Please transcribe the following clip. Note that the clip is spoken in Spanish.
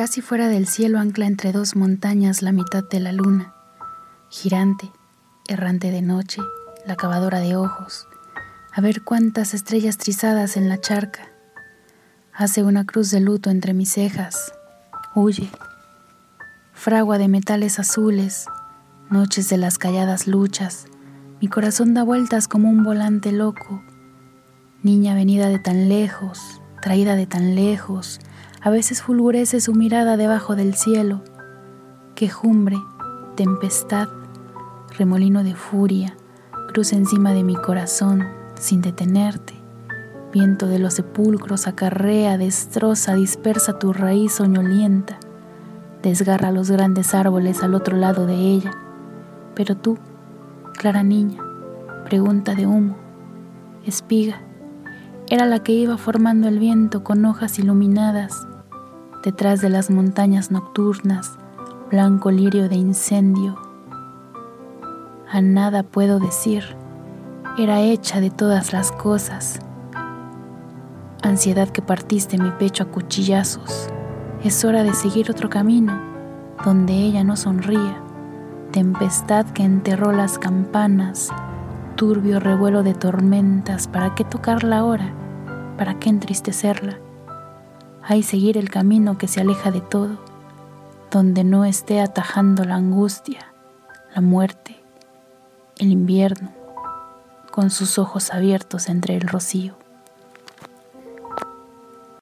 Casi fuera del cielo ancla entre dos montañas la mitad de la luna, girante, errante de noche, la cavadora de ojos, a ver cuántas estrellas trizadas en la charca. Hace una cruz de luto entre mis cejas, huye. Fragua de metales azules, noches de las calladas luchas, mi corazón da vueltas como un volante loco. Niña venida de tan lejos, traída de tan lejos, a veces fulgurece su mirada debajo del cielo. Quejumbre, tempestad, remolino de furia, cruza encima de mi corazón sin detenerte. Viento de los sepulcros acarrea, destroza, dispersa tu raíz soñolienta, desgarra los grandes árboles al otro lado de ella. Pero tú, clara niña, pregunta de humo, espiga, era la que iba formando el viento con hojas iluminadas, detrás de las montañas nocturnas, blanco lirio de incendio. A nada puedo decir, era hecha de todas las cosas. Ansiedad que partiste mi pecho a cuchillazos, es hora de seguir otro camino donde ella no sonría. Tempestad que enterró las campanas, turbio revuelo de tormentas, ¿para qué tocarla ahora? ¿Para qué entristecerla? Hay seguir el camino que se aleja de todo, donde no esté atajando la angustia, la muerte, el invierno, con sus ojos abiertos entre el rocío.